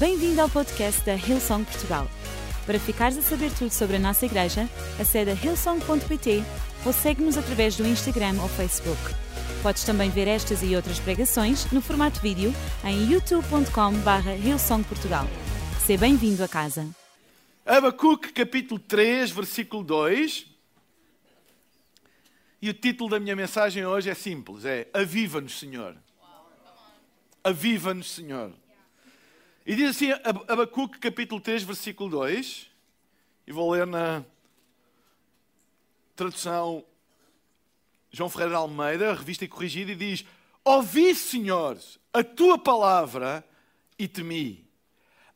Bem-vindo ao podcast da Hillsong Portugal. Para ficares a saber tudo sobre a nossa igreja, acede a hillsong.pt ou segue-nos através do Instagram ou Facebook. Podes também ver estas e outras pregações no formato vídeo em youtube.com.br hillsongportugal. Seja bem-vindo a casa. Abacuque capítulo 3, versículo 2. E o título da minha mensagem hoje é simples, é Aviva-nos, Senhor. Aviva-nos, Senhor. E diz assim, Abacuque capítulo 3, versículo 2, e vou ler na tradução João Ferreira de Almeida, revista e corrigida, e diz: Ouvi, Senhor, a tua palavra e temi.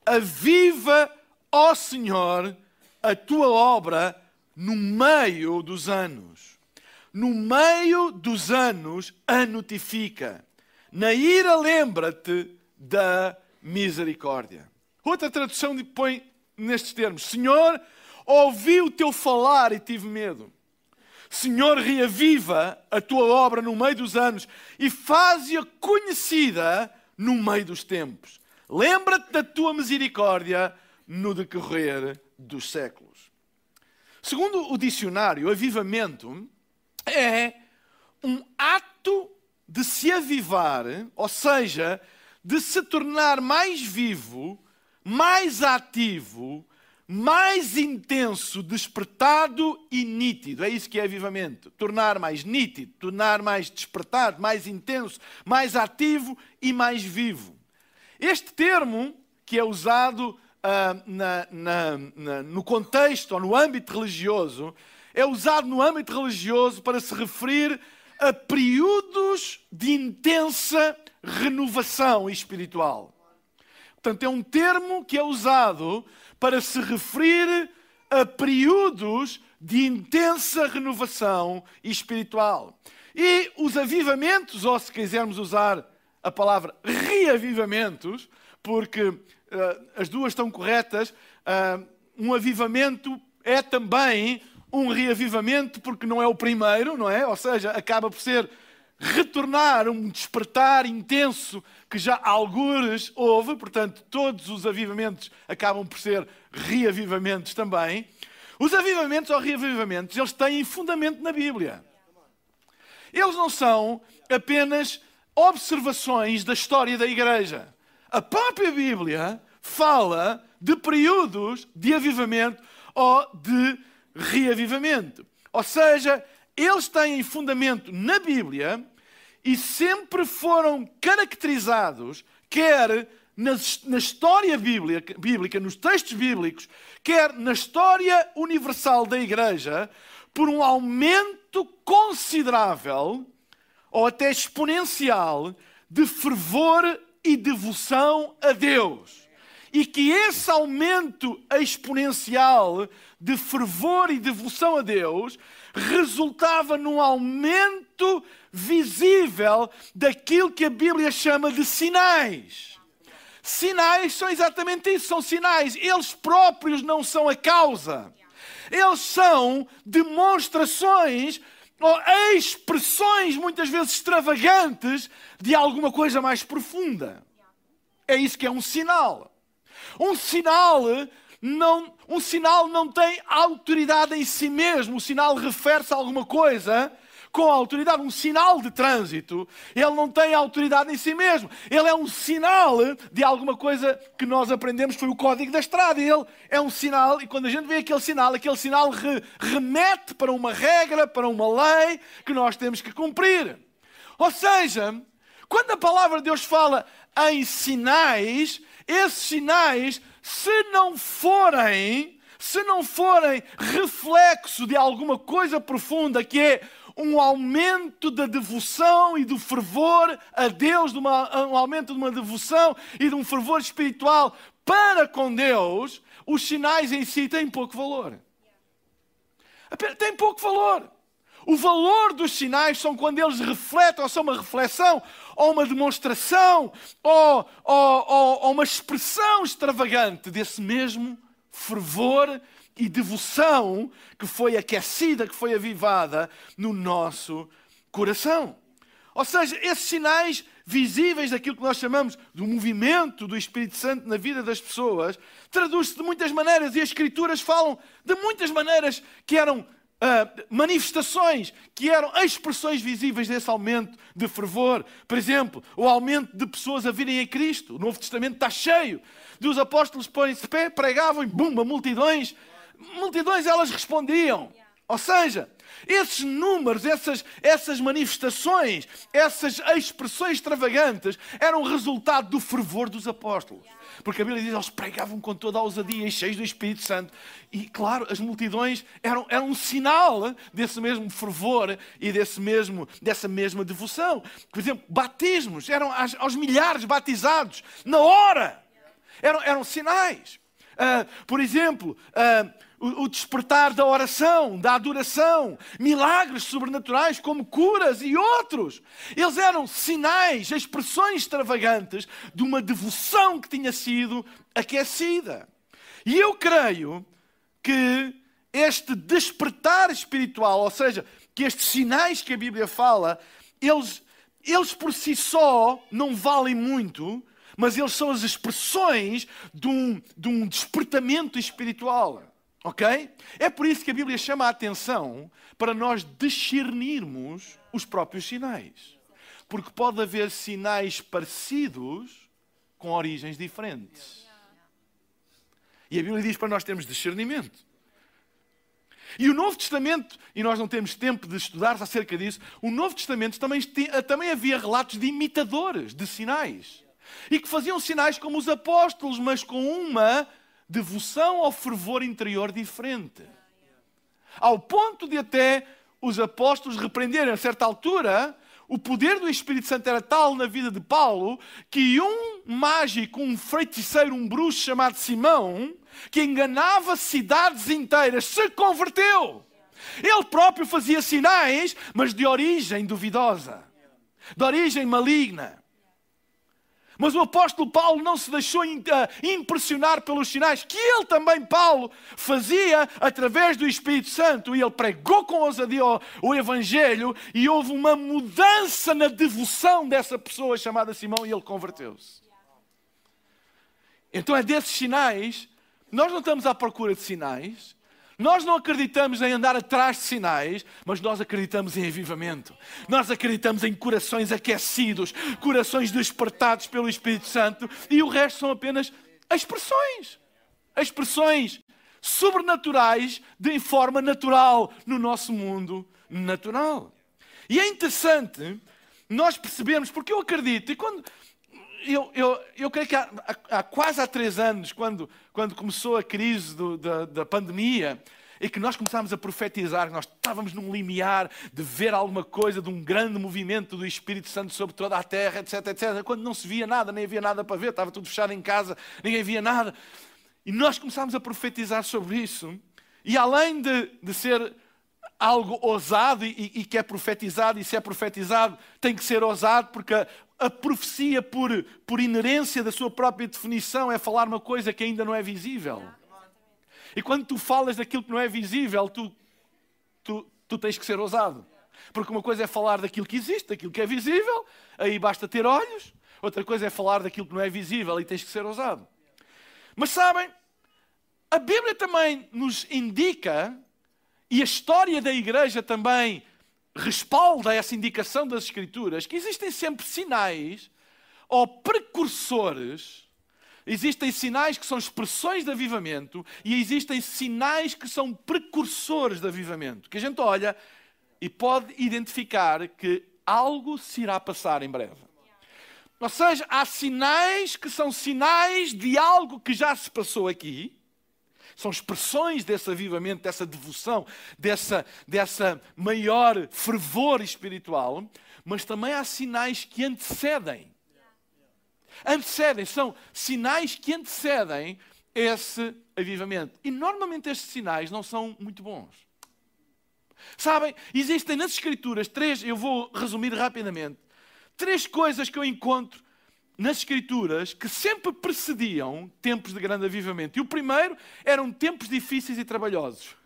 Aviva, ó Senhor, a tua obra no meio dos anos. No meio dos anos a notifica. Na ira lembra-te da misericórdia. Outra tradução põe nestes termos: Senhor, ouvi o teu falar e tive medo. Senhor, reaviva a tua obra no meio dos anos e faze-a conhecida no meio dos tempos. Lembra-te da tua misericórdia no decorrer dos séculos. Segundo o dicionário, avivamento é um ato de se avivar, ou seja, de se tornar mais vivo, mais ativo, mais intenso, despertado e nítido. É isso que é avivamento. Tornar mais nítido, tornar mais despertado, mais intenso, mais ativo e mais vivo. Este termo, que é usado uh, na, na, na, no contexto ou no âmbito religioso, é usado no âmbito religioso para se referir a períodos de intensa renovação espiritual. Portanto, é um termo que é usado para se referir a períodos de intensa renovação espiritual. E os avivamentos, ou se quisermos usar a palavra reavivamentos, porque uh, as duas estão corretas, uh, um avivamento é também um reavivamento, porque não é o primeiro, não é? Ou seja, acaba por ser retornar um despertar intenso que já algures houve, portanto, todos os avivamentos acabam por ser reavivamentos também. Os avivamentos ou reavivamentos, eles têm fundamento na Bíblia. Eles não são apenas observações da história da igreja. A própria Bíblia fala de períodos de avivamento ou de reavivamento. Ou seja, eles têm fundamento na Bíblia e sempre foram caracterizados, quer na, história bíblica, nos textos bíblicos, quer na história universal da Igreja, por um aumento considerável ou até exponencial de fervor e devoção a Deus. E que esse aumento exponencial de fervor e devoção a Deus resultava num aumento visível daquilo que a Bíblia chama de sinais. Sinais são exatamente isso, são sinais. Eles próprios não são a causa. Eles são demonstrações ou expressões muitas vezes extravagantes de alguma coisa mais profunda. É isso que é um sinal. Um sinal não, um sinal não tem autoridade em si mesmo. O sinal refere-se a alguma coisa com autoridade. Um sinal de trânsito, ele não tem autoridade em si mesmo. Ele é um sinal de alguma coisa que nós aprendemos, foi o código da estrada. Ele é um sinal, e quando a gente vê aquele sinal, aquele sinal re, remete para uma regra, para uma lei que nós temos que cumprir. Ou seja, quando a palavra de Deus fala em sinais, esses sinais se não forem, se não forem reflexo de alguma coisa profunda que é um aumento da devoção e do fervor a Deus, de uma, um aumento de uma devoção e de um fervor espiritual para com Deus, os sinais em si têm pouco valor. Tem pouco valor. O valor dos sinais são quando eles refletem, ou são uma reflexão, ou uma demonstração, ou, ou, ou, ou uma expressão extravagante desse mesmo fervor e devoção que foi aquecida, que foi avivada no nosso coração. Ou seja, esses sinais visíveis daquilo que nós chamamos do movimento do Espírito Santo na vida das pessoas, traduz-se de muitas maneiras e as Escrituras falam de muitas maneiras que eram Uh, manifestações que eram expressões visíveis desse aumento de fervor. Por exemplo, o aumento de pessoas a virem a Cristo. O Novo Testamento está cheio dos apóstolos põem-se pé, pregavam e bumba, multidões. Multidões elas respondiam. Ou seja, esses números, essas, essas manifestações, essas expressões extravagantes eram resultado do fervor dos apóstolos. Porque a Bíblia diz que eles pregavam com toda a ousadia e cheios do Espírito Santo. E claro, as multidões eram, eram um sinal desse mesmo fervor e desse mesmo, dessa mesma devoção. Por exemplo, batismos, eram aos, aos milhares batizados na hora. Eram, eram sinais. Uh, por exemplo, uh, o, despertar da oração, da adoração, milagres sobrenaturais como curas e outros. Eles eram sinais, expressões extravagantes de uma devoção que tinha sido aquecida. E eu creio que este despertar espiritual, ou seja, que estes sinais que a Bíblia fala, eles, eles por si só não valem muito, mas eles são as expressões de um, de um despertamento espiritual. Ok? É por isso que a Bíblia chama a atenção para nós discernirmos os próprios sinais. Porque pode haver sinais parecidos com origens diferentes. E a Bíblia diz para nós termos discernimento. E o Novo Testamento, e nós não temos tempo de estudar acerca disso, o Novo Testamento também, também havia relatos de imitadores de sinais. E que faziam sinais como os apóstolos, mas com uma devoção ao fervor interior diferente. Ao ponto de até os apóstolos repreenderem a certa altura, o poder do Espírito Santo era tal na vida de Paulo que um mágico, um feiticeiro, um bruxo chamado Simão, que enganava cidades inteiras, se converteu. Ele próprio fazia sinais, mas de origem duvidosa, de origem maligna. Mas o apóstolo Paulo não se deixou ah, impressionar pelos sinais que ele também, Paulo, fazia através do Espírito Santo. E ele pregou com ousadia o Evangelho e houve uma mudança na devoção dessa pessoa chamada Simão e ele converteu-se. Então é desses sinais, nós não estamos à procura de sinais, nós não acreditamos em andar atrás de sinais, mas nós acreditamos em avivamento. Nós acreditamos em corações aquecidos, corações despertados pelo Espírito Santo, e o resto são apenas expressões. Expressões sobrenaturais de forma natural no nosso mundo natural. E é interessante nós percebemos, porque eu acredito, e quando eu, eu, eu creio que há, há, quase há três anos, quando, quando começou a crise do, da, da pandemia, e que nós começámos a profetizar, nós estávamos num limiar de ver alguma coisa de um grande movimento do Espírito Santo sobre toda a terra, etc, etc. Quando não se via nada, nem havia nada para ver, estava tudo fechado em casa, ninguém via nada. E nós começámos a profetizar sobre isso. E além de, de ser algo ousado e, e, que é profetizado, e se é profetizado, tem que ser ousado, porque a, profecia, por, por inerência da sua própria definição, é falar uma coisa que ainda não é visível. E quando tu falas daquilo que não é visível, tu, tu, tu tens que ser ousado. Porque uma coisa é falar daquilo que existe, daquilo que é visível, aí basta ter olhos. Outra coisa é falar daquilo que não é visível e tens que ser ousado. Mas sabem, a Bíblia também nos indica, e a história da igreja também respalda essa indicação das Escrituras que existem sempre sinais ou precursores. Existem sinais que são expressões de avivamento e existem sinais que são precursores de avivamento. Que a gente olha e pode identificar que algo se irá passar em breve. Ou seja, há sinais que são sinais de algo que já se passou aqui são expressões desse avivamento, dessa devoção, dessa, dessa maior fervor espiritual, mas também há sinais que antecedem. Antecedem, são sinais que antecedem esse avivamento. E normalmente estes sinais não são muito bons. Sabem, existem nas Escrituras três, eu vou resumir rapidamente, três coisas que eu encontro nas Escrituras que sempre precediam tempos de grande avivamento. E o primeiro eram tempos difíceis e trabalhosos.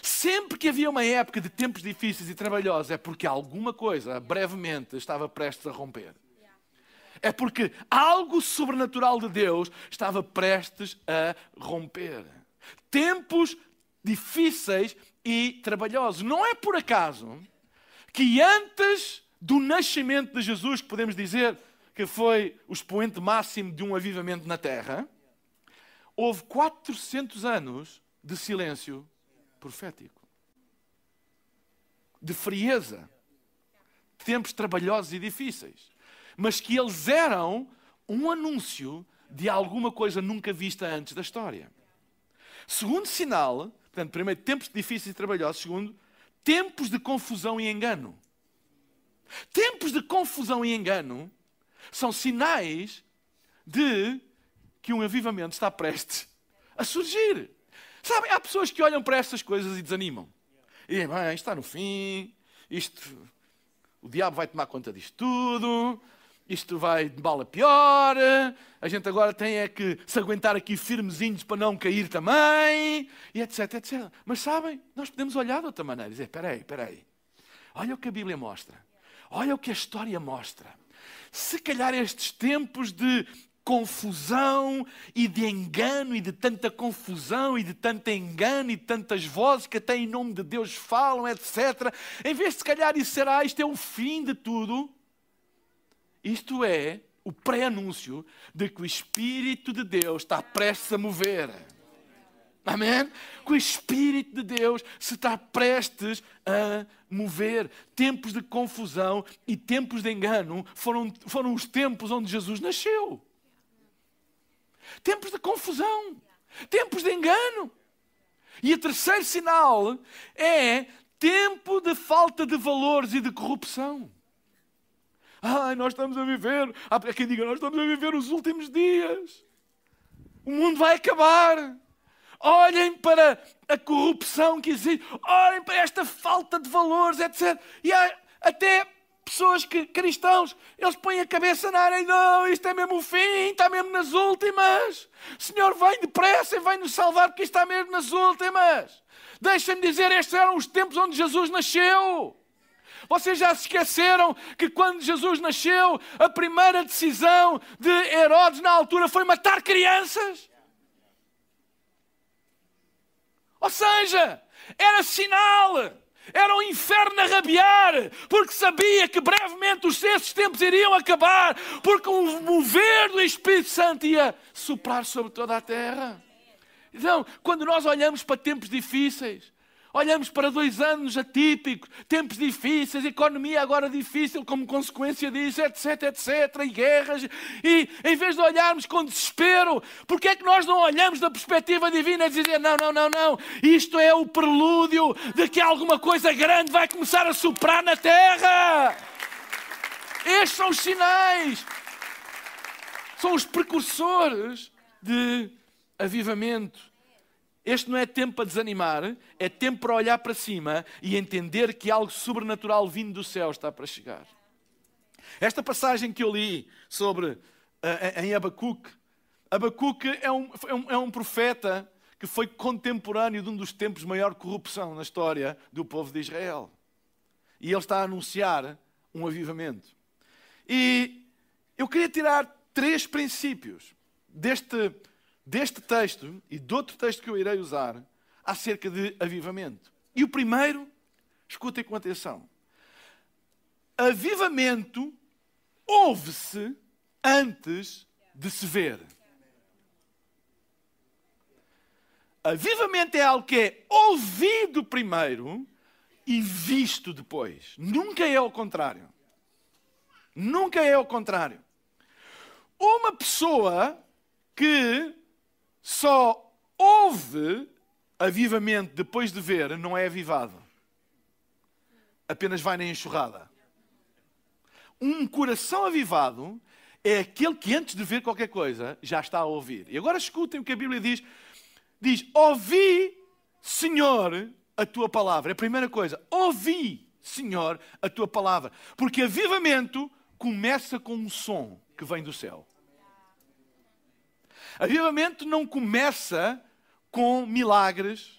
Sempre que havia uma época de tempos difíceis e trabalhosos, é porque alguma coisa, brevemente, estava prestes a romper. É porque algo sobrenatural de Deus estava prestes a romper. Tempos difíceis e trabalhosos. Não é por acaso que antes do nascimento de Jesus, que podemos dizer que foi o expoente máximo de um avivamento na Terra, houve 400 anos de silêncio profético, de frieza, tempos trabalhosos e difíceis, mas que eles eram um anúncio de alguma coisa nunca vista antes da história. Segundo sinal, portanto, primeiro, tempos difíceis e trabalhosos. Segundo, tempos de confusão e engano. Tempos de confusão e engano são sinais de que um avivamento está prestes a surgir. Sabem, há pessoas que olham para estas coisas e desanimam. E dizem, bem, está no fim, isto, o diabo vai tomar conta disto tudo, isto vai de mal a pior, a gente agora tem é que se aguentar aqui firmezinhos para não cair também, e etc, etc. Mas sabem, nós podemos olhar de outra maneira e dizer, espera aí, espera aí. Olha o que a Bíblia mostra. Olha o que a história mostra. Se calhar estes tempos de confusão e de engano e de tanta confusão e de tanto engano e de tantas vozes que até em nome de Deus falam, etc. Em vez de se calhar isso será, isto é o fim de tudo. Isto é o pré-anúncio de que o Espírito de Deus está prestes a mover. Amém? Que o Espírito de Deus se está prestes a mover. Tempos de confusão e tempos de engano foram, foram os tempos onde Jesus nasceu. Tempos de confusão, tempos de engano. E o terceiro sinal é tempo de falta de valores e de corrupção. Ai, nós estamos a viver. Há quem diga, nós estamos a viver os últimos dias. O mundo vai acabar. Olhem para a corrupção que existe. Olhem para esta falta de valores, etc. E há até pessoas que, cristãos, eles põem a cabeça na área e não, isto é mesmo o fim, está mesmo nas últimas. Senhor, vem depressa e vem nos salvar porque isto está mesmo nas últimas. Deixem-me dizer, estes eram os tempos onde Jesus nasceu. Vocês já se esqueceram que quando Jesus nasceu, a primeira decisão de Herodes na altura foi matar crianças? Ou seja, era sinal era o inferno a rabiar, porque sabia que brevemente os esses tempos iriam acabar, porque o mover do Espírito Santo ia soprar sobre toda a terra. Então, quando nós olhamos para tempos difíceis, Olhamos para dois anos atípicos, tempos difíceis, economia agora difícil como consequência disso, etc, etc, e guerras. E em vez de olharmos com desespero, porque é que nós não olhamos da perspectiva divina e dizer: não, não, não, não, isto é o prelúdio de que alguma coisa grande vai começar a soprar na terra? Estes são os sinais, são os precursores de avivamento. Este não é tempo para desanimar, é tempo para olhar para cima e entender que algo sobrenatural vindo do céu está para chegar. Esta passagem que eu li sobre uh, em Abacuque, Abacuque é um, é, um, é um profeta que foi contemporâneo de um dos tempos de maior corrupção na história do povo de Israel. E ele está a anunciar um avivamento. E eu queria tirar três princípios deste deste texto e de outro texto que eu irei usar acerca de avivamento. E o primeiro, escutem com atenção. Avivamento ouve-se antes de se ver. Avivamento é algo que é ouvido primeiro e visto depois. Nunca é o contrário. Nunca é o contrário. Uma pessoa que só ouve avivamento depois de ver, não é avivado. Apenas vai na enxurrada. Um coração avivado é aquele que antes de ver qualquer coisa já está a ouvir. E agora escutem o que a Bíblia diz. Diz: Ouvi, Senhor, a tua palavra. É a primeira coisa. Ouvi, Senhor, a tua palavra. Porque avivamento começa com um som que vem do céu. Avivamento não começa com milagres.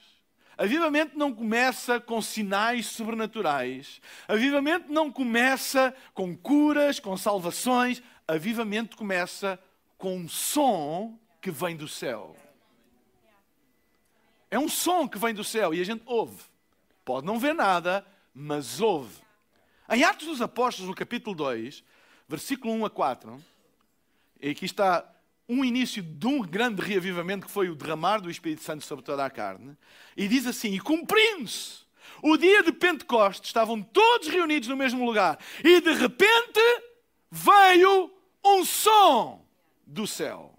Avivamento não começa com sinais sobrenaturais. Avivamento não começa com curas, com salvações. Avivamento começa com um som que vem do céu. É um som que vem do céu e a gente ouve. Pode não ver nada, mas ouve. Em Atos dos Apóstolos, no capítulo 2, versículo 1 a 4, e aqui está um início de um grande reavivamento que foi o derramar do Espírito Santo sobre toda a carne. E diz assim: E cumprindo-se o dia de Pentecostes, estavam todos reunidos no mesmo lugar, e de repente veio um som do céu.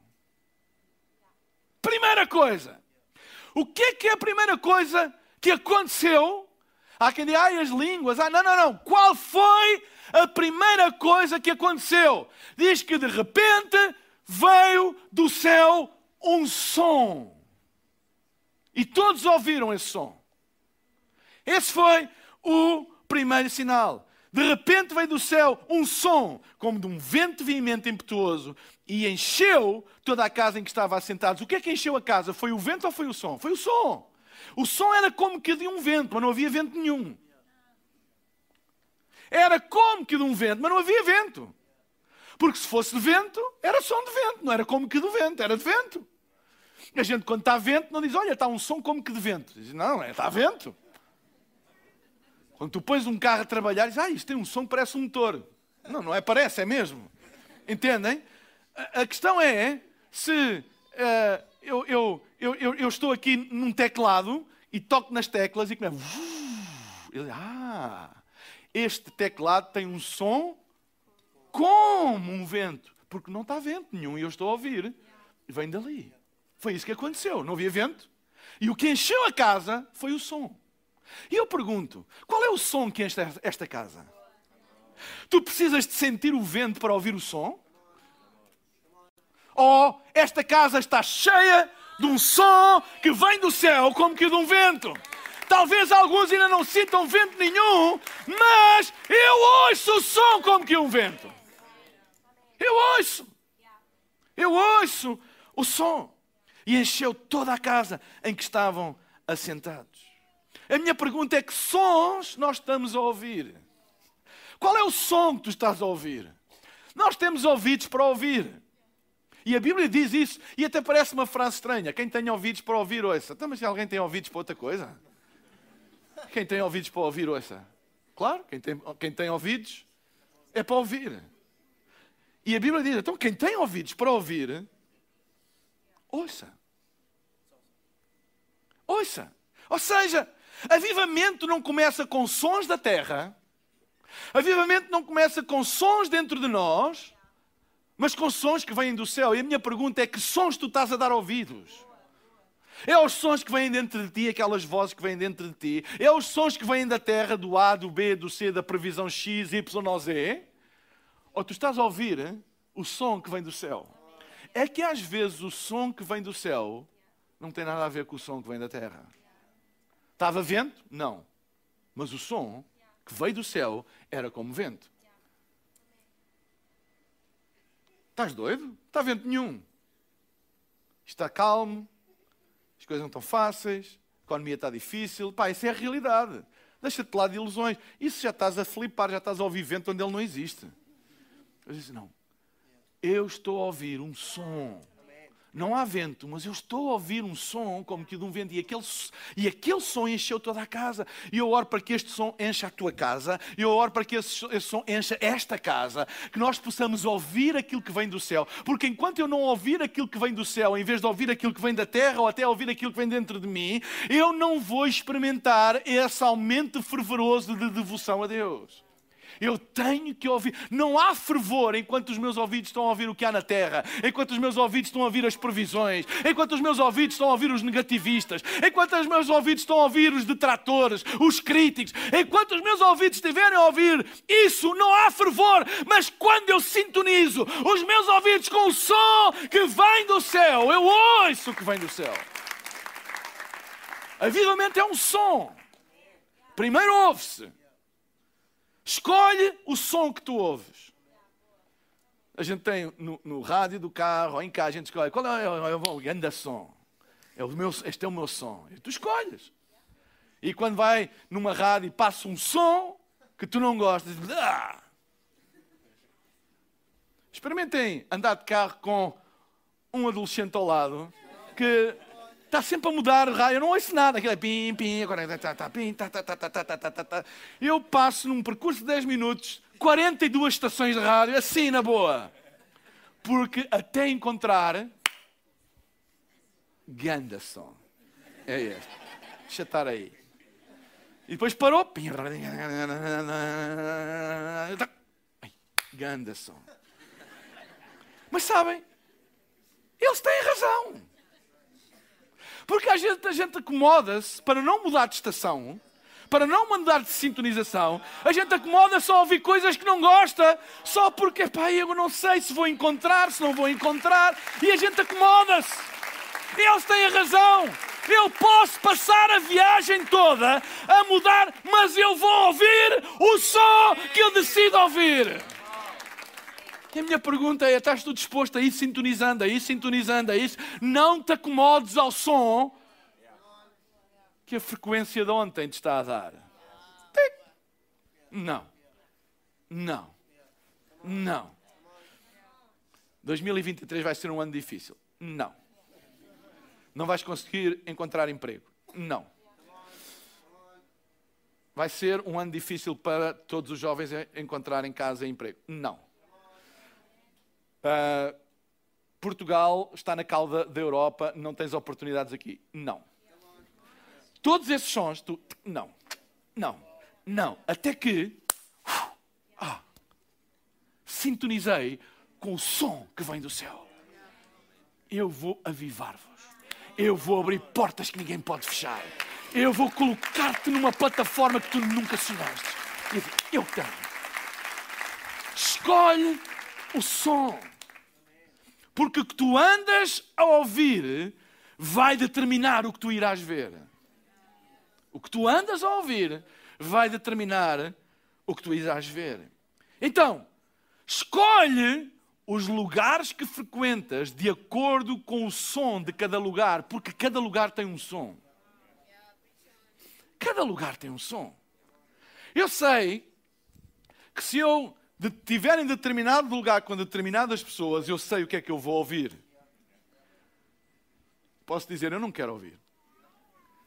Primeira coisa. O que é que é a primeira coisa que aconteceu? Há quem diga, ai, as línguas. Ah, não, não, não. Qual foi a primeira coisa que aconteceu? Diz que de repente veio do céu um som. E todos ouviram esse som. Esse foi o primeiro sinal. De repente veio do céu um som, como de um vento veemente impetuoso, e encheu toda a casa em que estava assentados. O que é que encheu a casa? Foi o vento ou foi o som? Foi o som. O som era como que de um vento, mas não havia vento nenhum. Era como que de um vento, mas não havia vento. Porque se fosse de vento, era som de vento, não era como que do vento, era de vento. A gente, quando está vento, não diz, olha, está um som como que de vento. Diz, não, é, está vento. Quando tu pões um carro a trabalhar, diz, ah, isto tem um som parece um motor. Não, não é parece, é mesmo. Entendem? A, a questão é se uh, eu, eu, eu, eu, estou aqui num teclado e toco nas teclas e começo. Ele, ah, este teclado tem um som como um vento, porque não está vento nenhum e eu estou a ouvir. Vem dali. Foi isso que aconteceu. Não havia vento. E o que encheu a casa foi o som. E eu pergunto: qual é o som que enche esta casa? Tu precisas de sentir o vento para ouvir o som? Ou esta casa está cheia de um som que vem do céu como que de um vento? Talvez alguns ainda não sintam vento nenhum, mas eu ouço o som como que um vento. Eu ouço. Eu ouço o som. E encheu toda a casa em que estavam assentados. A minha pergunta é: que sons nós estamos a ouvir? Qual é o som que tu estás a ouvir? Nós temos ouvidos para ouvir. E a Bíblia diz isso, e até parece uma frase estranha. Quem tem ouvidos para ouvir, ouça. Então, mas se alguém tem ouvidos para outra coisa? Quem tem ouvidos para ouvir, ouça. Claro, quem tem, quem tem ouvidos é para ouvir. E a Bíblia diz: então, quem tem ouvidos para ouvir, ouça. Ouça. Ou seja, avivamento não começa com sons da terra, avivamento não começa com sons dentro de nós, mas com sons que vêm do céu. E a minha pergunta é: que sons tu estás a dar ouvidos? É os sons que vêm dentro de ti, aquelas vozes que vêm dentro de ti. É os sons que vêm da terra, do A, do B, do C, da previsão X, Y Z. Ou tu estás a ouvir hein, o som que vem do céu. É que às vezes o som que vem do céu não tem nada a ver com o som que vem da terra. Estava vento? Não. Mas o som que veio do céu era como vento. Estás doido? Está vento nenhum. Está calmo, as coisas não estão fáceis, a economia está difícil. Pá, isso é a realidade. Deixa-te lá de ilusões. Isso já estás a flipar, já estás a ouvir vento onde ele não existe. Eu disse: Não, eu estou a ouvir um som. Não há vento, mas eu estou a ouvir um som como que de um vento. E aquele, e aquele som encheu toda a casa. E eu oro para que este som encha a tua casa. E eu oro para que esse, esse som encha esta casa. Que nós possamos ouvir aquilo que vem do céu. Porque enquanto eu não ouvir aquilo que vem do céu, em vez de ouvir aquilo que vem da terra ou até ouvir aquilo que vem dentro de mim, eu não vou experimentar esse aumento fervoroso de devoção a Deus. Eu tenho que ouvir. Não há fervor enquanto os meus ouvidos estão a ouvir o que há na terra, enquanto os meus ouvidos estão a ouvir as previsões, enquanto os meus ouvidos estão a ouvir os negativistas, enquanto os meus ouvidos estão a ouvir os detratores, os críticos, enquanto os meus ouvidos estiverem a ouvir isso, não há fervor. Mas quando eu sintonizo os meus ouvidos com o som que vem do céu, eu ouço o que vem do céu. Avivamento é um som. Primeiro ouve-se. Escolhe o som que tu ouves. A gente tem no, no rádio do carro, ou em casa, a gente escolhe qual é, é, é o grande som. É o meu, este é o meu som. E tu escolhes. E quando vai numa rádio e passa um som que tu não gostas, ah! experimentem andar de carro com um adolescente ao lado que está sempre a mudar o rádio, eu não ouço nada, aquilo é pim, pim, agora tá, tá, pim, tá, tá, tá, tá, tá, tá, tá, tá. Eu passo num percurso de 10 minutos, 42 estações de rádio, assim na boa. Porque até encontrar ganda som. É este. Deixa estar aí. E depois parou. Ganda som. Mas sabem, eles têm razão. Porque a gente acomoda-se para não mudar de estação, para não mandar de sintonização, a gente acomoda-se a ouvir coisas que não gosta, só porque, pá, eu não sei se vou encontrar, se não vou encontrar, e a gente acomoda-se. Eles têm a razão. Eu posso passar a viagem toda a mudar, mas eu vou ouvir o som que eu decido ouvir. E a minha pergunta é: estás tu disposto a ir sintonizando, a ir sintonizando, a isso? Não te acomodes ao som que a frequência de ontem te está a dar. Não. Não. Não. 2023 vai ser um ano difícil. Não. Não vais conseguir encontrar emprego. Não. Vai ser um ano difícil para todos os jovens encontrarem casa e emprego. Não. Uh, Portugal está na cauda da Europa, não tens oportunidades aqui. Não. Todos esses sons, tu. Não. Não. Não. Até que. Ah, sintonizei com o som que vem do céu. Eu vou avivar-vos eu vou abrir portas que ninguém pode fechar. Eu vou colocar-te numa plataforma que tu nunca sonhaste. Eu tenho. Escolhe o som. Porque o que tu andas a ouvir vai determinar o que tu irás ver. O que tu andas a ouvir vai determinar o que tu irás ver. Então, escolhe os lugares que frequentas de acordo com o som de cada lugar, porque cada lugar tem um som. Cada lugar tem um som. Eu sei que se eu estiver em determinado lugar com determinadas pessoas, eu sei o que é que eu vou ouvir. Posso dizer, eu não quero ouvir.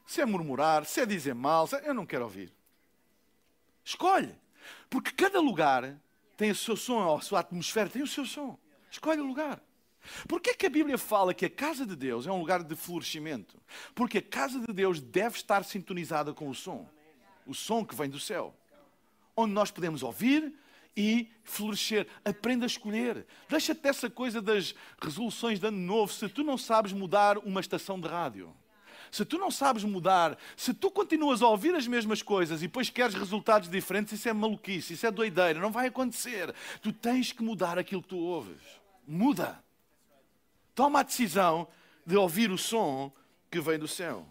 Se é murmurar, se é dizer mal, é, eu não quero ouvir. Escolhe. Porque cada lugar tem o seu som, a sua atmosfera tem o seu som. Escolhe o lugar. Porquê que a Bíblia fala que a casa de Deus é um lugar de florescimento? Porque a casa de Deus deve estar sintonizada com o som. O som que vem do céu. Onde nós podemos ouvir e florescer. Aprenda a escolher. Deixa-te dessa coisa das resoluções de ano novo se tu não sabes mudar uma estação de rádio se tu não sabes mudar, se tu continuas a ouvir as mesmas coisas e depois queres resultados diferentes, isso é maluquice, isso é doideira, não vai acontecer. Tu tens que mudar aquilo que tu ouves. Muda. Toma a decisão de ouvir o som que vem do céu.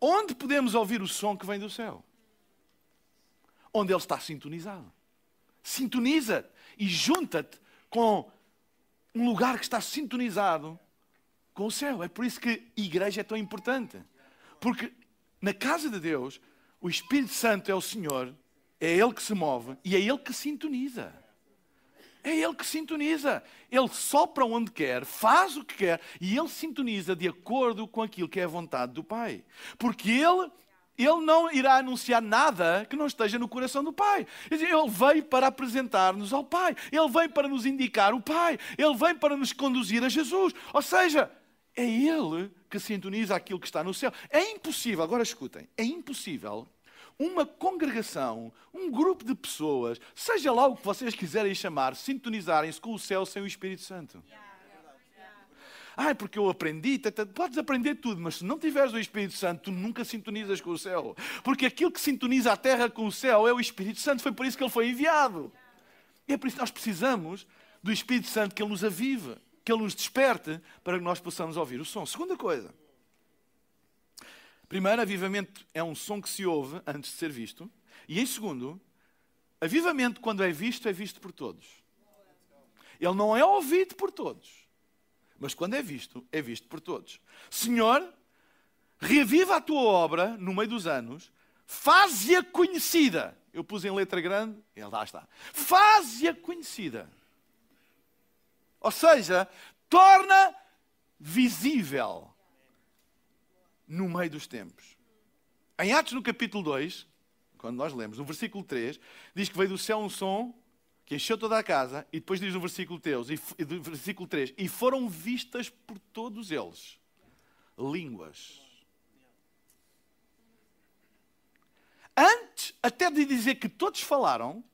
Onde podemos ouvir o som que vem do céu? Onde ele está sintonizado. Sintoniza-te e junta-te com um lugar que está sintonizado com o céu. É por isso que a igreja é tão importante. Porque na casa de Deus, o Espírito Santo é o Senhor, é Ele que se move e é Ele que sintoniza. É Ele que sintoniza. Ele sopra onde quer, faz o que quer e Ele sintoniza de acordo com aquilo que é a vontade do Pai. Porque Ele ele não irá anunciar nada que não esteja no coração do Pai. Ele veio para apresentar-nos ao Pai. Ele veio para nos indicar o Pai. Ele veio para nos conduzir a Jesus. Ou seja, é Ele que sintoniza aquilo que está no céu. É impossível, agora escutem, é impossível uma congregação, um grupo de pessoas, seja lá o que vocês quiserem chamar, sintonizarem-se com o céu sem o Espírito Santo. Ah, porque eu aprendi, podes aprender tudo, mas se não tiveres o Espírito Santo, tu nunca sintonizas com o céu. Porque aquilo que sintoniza a terra com o céu é o Espírito Santo, foi por isso que ele foi enviado. E é por isso que nós precisamos do Espírito Santo que ele nos aviva que Ele nos desperte para que nós possamos ouvir o som. Segunda coisa. Primeiro, avivamento é um som que se ouve antes de ser visto. E em segundo, avivamento, quando é visto, é visto por todos. Ele não é ouvido por todos. Mas quando é visto, é visto por todos. Senhor, reaviva a tua obra no meio dos anos, faz-a conhecida. Eu pus em letra grande, ele lá está. Faz-a conhecida. Ou seja, torna visível no meio dos tempos. Em Atos, no capítulo 2, quando nós lemos, no versículo 3, diz que veio do céu um som que encheu toda a casa, e depois diz no versículo 3, e, versículo 3 e foram vistas por todos eles línguas. Antes até de dizer que todos falaram,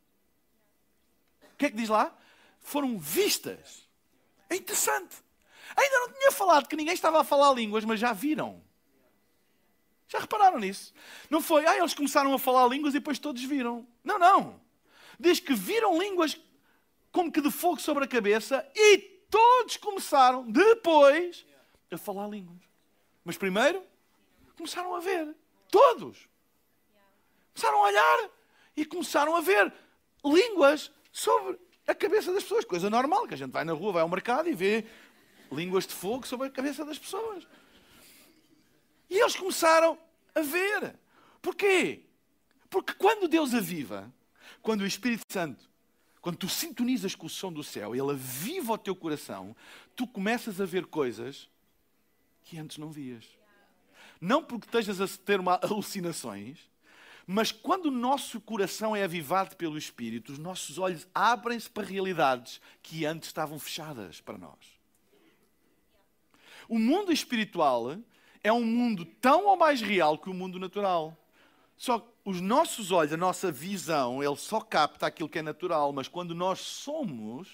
o que é que diz lá? Foram vistas. É interessante. Ainda não tinha falado que ninguém estava a falar línguas, mas já viram. Já repararam nisso? Não foi, ah, eles começaram a falar línguas e depois todos viram. Não, não. Diz que viram línguas como que de fogo sobre a cabeça e todos começaram depois a falar línguas. Mas primeiro começaram a ver. Todos. Começaram a olhar e começaram a ver línguas sobre a cabeça das pessoas. Coisa normal, que a gente vai na rua, vai ao mercado e vê línguas de fogo sobre a cabeça das pessoas. E eles começaram a ver. Porquê? Porque quando Deus aviva, quando o Espírito Santo, quando tu sintonizas com o som do céu, ele aviva o teu coração, tu começas a ver coisas que antes não vias. Não porque estejas a ter uma alucinações, mas quando o nosso coração é avivado pelo Espírito, os nossos olhos abrem-se para realidades que antes estavam fechadas para nós. O mundo espiritual é um mundo tão ou mais real que o mundo natural. Só que os nossos olhos, a nossa visão, ele só capta aquilo que é natural, mas quando nós somos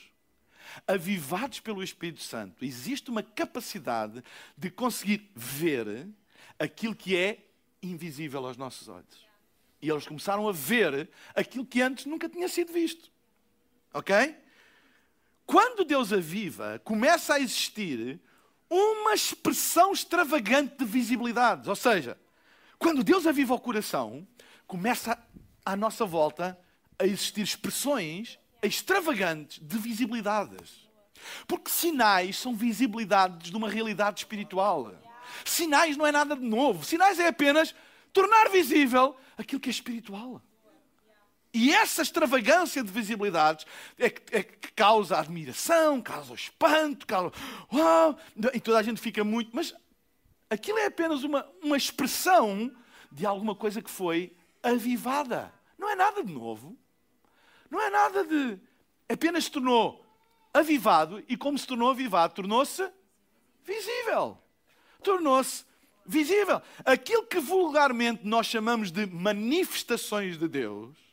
avivados pelo Espírito Santo, existe uma capacidade de conseguir ver aquilo que é invisível aos nossos olhos. E eles começaram a ver aquilo que antes nunca tinha sido visto. Ok? Quando Deus aviva, começa a existir uma expressão extravagante de visibilidades. Ou seja, quando Deus aviva o coração, começa à nossa volta a existir expressões extravagantes de visibilidades. Porque sinais são visibilidades de uma realidade espiritual. Sinais não é nada de novo. Sinais é apenas tornar visível aquilo que é espiritual. E essa extravagância de visibilidades é que, é que causa admiração, causa espanto, causa. Uau! E toda a gente fica muito. Mas aquilo é apenas uma, uma expressão de alguma coisa que foi avivada. Não é nada de novo. Não é nada de. Apenas se tornou avivado e, como se tornou avivado, tornou-se visível. Tornou-se visível. Aquilo que vulgarmente nós chamamos de manifestações de Deus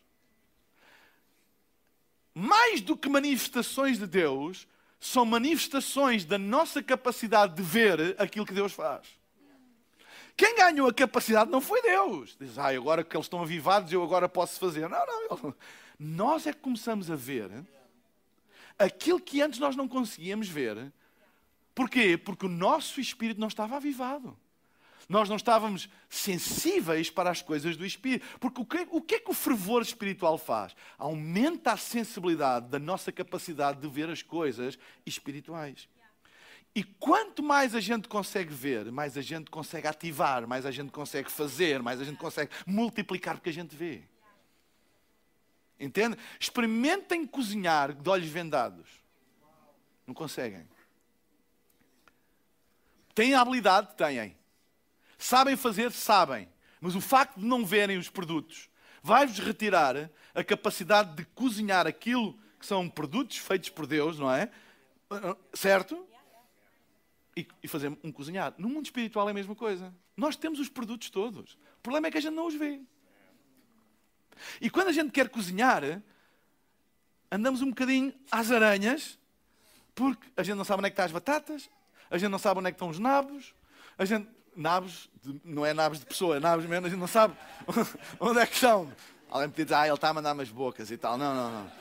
mais do que manifestações de Deus, são manifestações da nossa capacidade de ver aquilo que Deus faz. Quem ganhou a capacidade não foi Deus. Diz, ah, agora que eles estão avivados, eu agora posso fazer. Não, não. Nós é que começamos a ver aquilo que antes nós não conseguíamos ver. Porquê? Porque o nosso espírito não estava avivado. Nós não estávamos sensíveis para as coisas do Espírito. Porque o que, o que é que o fervor espiritual faz? Aumenta a sensibilidade da nossa capacidade de ver as coisas espirituais. E quanto mais a gente consegue ver, mais a gente consegue ativar, mais a gente consegue fazer, mais a gente consegue multiplicar porque a gente vê. Entende? Experimentem cozinhar de olhos vendados. Não conseguem. Têm a habilidade? Têm. Sabem fazer? Sabem. Mas o facto de não verem os produtos vai-vos retirar a capacidade de cozinhar aquilo que são produtos feitos por Deus, não é? Certo? E, e fazer um cozinhar. No mundo espiritual é a mesma coisa. Nós temos os produtos todos. O problema é que a gente não os vê. E quando a gente quer cozinhar, andamos um bocadinho às aranhas, porque a gente não sabe onde é que estão as batatas, a gente não sabe onde é que estão os nabos, a gente nabos, de, não é nabos de pessoa, é nabos mesmo, a gente não sabe onde é que estão. Alguém me diz, ah, ele está a mandar umas bocas e tal. Não, não, não.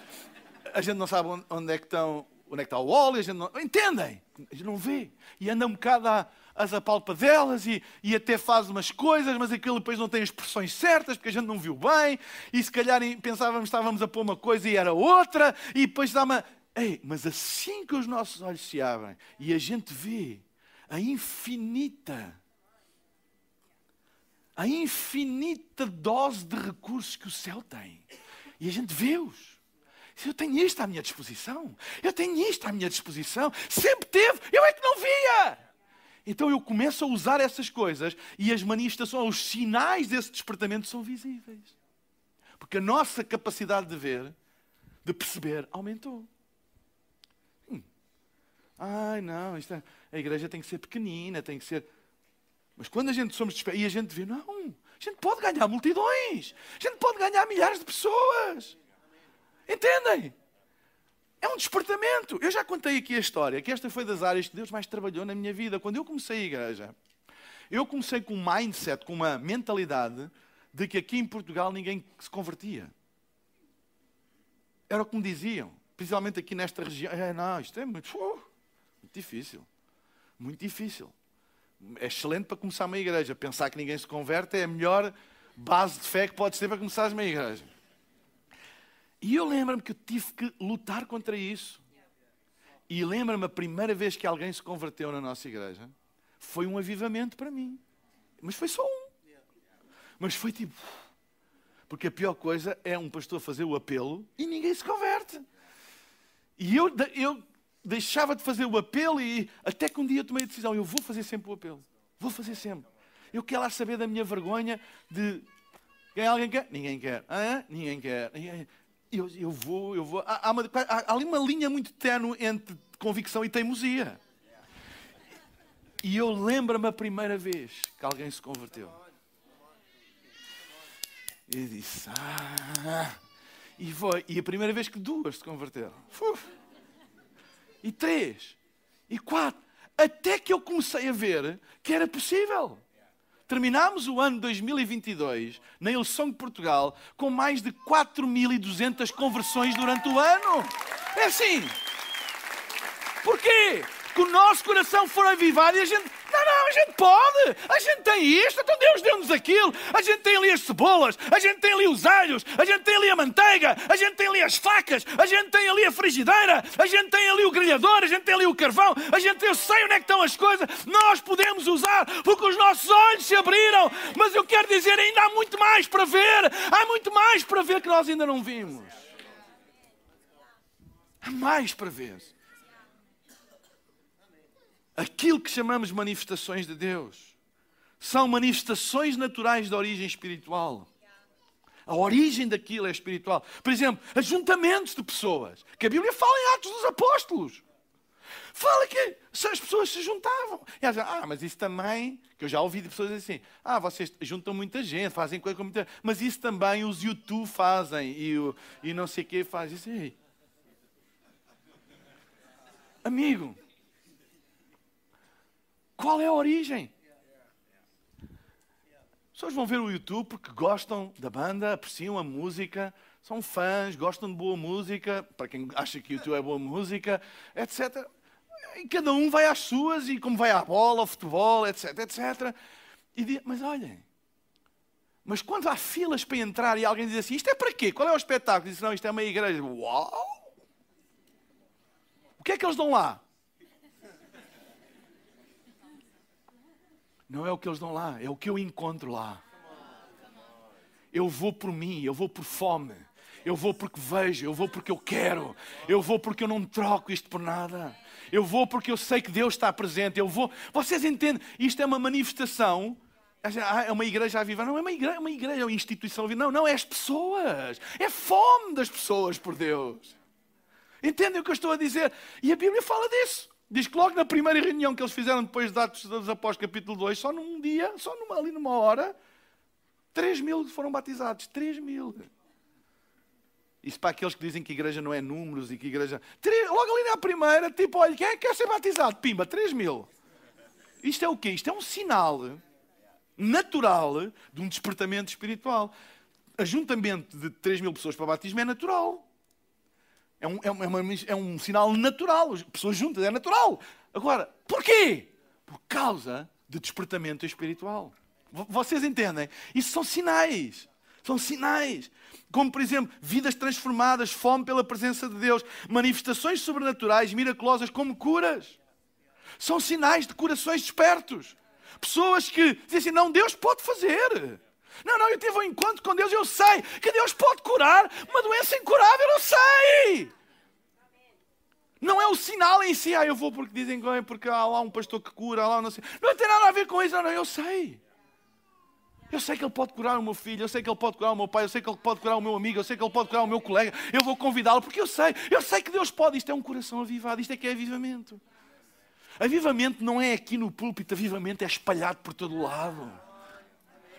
A gente não sabe onde, é que estão, onde é que está o óleo, a gente não... Entendem? A gente não vê. E anda um bocado as apalpadelas e, e até faz umas coisas, mas aquilo depois não tem as expressões certas, porque a gente não viu bem, e se calhar pensávamos estávamos a pôr uma coisa e era outra, e depois dá uma... Ei, mas assim que os nossos olhos se abrem e a gente vê a infinita a infinita dose de recursos que o céu tem. E a gente vê-os. Eu tenho isto à minha disposição. Eu tenho isto à minha disposição. Sempre teve. Eu é que não via. Então eu começo a usar essas coisas e as manifestações, os sinais desse despertamento são visíveis. Porque a nossa capacidade de ver, de perceber, aumentou. Hum. Ai, não, é, a igreja tem que ser pequenina, tem que ser. Mas quando a gente somos despertados e a gente vê, não, a gente pode ganhar multidões, a gente pode ganhar milhares de pessoas. Entendem? É um despertamento. Eu já contei aqui a história, que esta foi das áreas que Deus mais trabalhou na minha vida. Quando eu comecei a igreja, eu comecei com um mindset, com uma mentalidade de que aqui em Portugal ninguém se convertia. Era o que me diziam, principalmente aqui nesta região. É, não, isto é muito, uh, muito difícil. Muito difícil. É excelente para começar uma igreja. Pensar que ninguém se converte é a melhor base de fé que podes ter para começar uma igreja. E eu lembro-me que eu tive que lutar contra isso. E lembro-me a primeira vez que alguém se converteu na nossa igreja, foi um avivamento para mim. Mas foi só um. Mas foi tipo. Porque a pior coisa é um pastor fazer o apelo e ninguém se converte. E eu, eu deixava de fazer o apelo e até que um dia tomei a decisão: eu vou fazer sempre o apelo. Vou fazer sempre. Eu quero lá saber da minha vergonha de. Quem alguém quer? Ninguém quer. Ah, ninguém quer. Eu, eu vou, eu vou. Há, há, uma, há, ali uma linha muito tenue entre convicção e teimosia. E eu lembro-me a primeira vez que alguém se converteu. E disse, ah, e foi. E a primeira vez que duas se converteram. Uf. E três. E quatro. Até que eu comecei a ver que era possível. Terminámos o ano 2022 na Ilson de Portugal com mais de 4.200 conversões durante o ano. É assim. Porquê? Que o nosso coração for avivado e a gente não, a gente pode. A gente tem isto. Então Deus deu-nos aquilo. A gente tem ali as cebolas. A gente tem ali os alhos. A gente tem ali a manteiga. A gente tem ali as facas. A gente tem ali a frigideira. A gente tem ali o grelhador. A gente tem ali o carvão. A gente eu sei onde é que estão as coisas. Nós podemos usar porque os nossos olhos se abriram. Mas eu quero dizer, ainda há muito mais para ver. Há muito mais para ver que nós ainda não vimos. Há mais para ver aquilo que chamamos manifestações de Deus. São manifestações naturais de origem espiritual. A origem daquilo é espiritual. Por exemplo, ajuntamentos de pessoas. Que a Bíblia fala em Atos dos Apóstolos. Fala que as pessoas se juntavam. E elas, ah, mas isso também, que eu já ouvi de pessoas assim, ah, vocês juntam muita gente, fazem coisa com muita Mas isso também os YouTube fazem e, o, e não sei o que fazem. Isso Amigo, qual é a origem? As pessoas vão ver o YouTube porque gostam da banda, apreciam a música, são fãs, gostam de boa música, para quem acha que o YouTube é boa música, etc. E cada um vai às suas, e como vai à bola, ao futebol, etc, etc. E diz, mas olhem, mas quando há filas para entrar e alguém diz assim, isto é para quê? Qual é o espetáculo? Diz, não, isto é uma igreja. Uau! O que é que eles dão lá? Não é o que eles dão lá, é o que eu encontro lá. Eu vou por mim, eu vou por fome. Eu vou porque vejo, eu vou porque eu quero. Eu vou porque eu não troco isto por nada. Eu vou porque eu sei que Deus está presente. Eu vou. Vocês entendem? Isto é uma manifestação. É uma igreja viva. Não é uma igreja, é uma igreja, é uma instituição viva. Não, não, é as pessoas. É fome das pessoas por Deus. Entendem o que eu estou a dizer? E a Bíblia fala disso. Diz que logo na primeira reunião que eles fizeram depois de Atos dos Apóstolos, capítulo 2, só num dia, só numa, ali numa hora, 3 mil foram batizados. 3 mil. Isso para aqueles que dizem que igreja não é números e que igreja. Logo ali na primeira, tipo, olha, quem é que quer ser batizado? Pimba, 3 mil. Isto é o quê? Isto é um sinal natural de um despertamento espiritual. Ajuntamento de 3 mil pessoas para batismo é natural. É um, é, uma, é um sinal natural. As pessoas juntas, é natural. Agora, porquê? Por causa de despertamento espiritual. Vocês entendem? Isso são sinais. São sinais. Como, por exemplo, vidas transformadas, fome pela presença de Deus, manifestações sobrenaturais, miraculosas, como curas. São sinais de corações despertos. Pessoas que dizem assim: não, Deus pode fazer. Não, não, eu tive um encontro com Deus, eu sei que Deus pode curar uma doença incurável, eu sei. Não é o sinal em si, ah, eu vou porque dizem que porque há lá um pastor que cura, há lá não sei. Não tem nada a ver com isso, não, não, eu sei. Eu sei que Ele pode curar o meu filho, eu sei que Ele pode curar o meu pai, eu sei que Ele pode curar o meu amigo, eu sei que Ele pode curar o meu colega. Eu vou convidá-lo porque eu sei, eu sei que Deus pode. Isto é um coração avivado, isto é que é avivamento. Avivamento não é aqui no púlpito, avivamento é espalhado por todo o lado.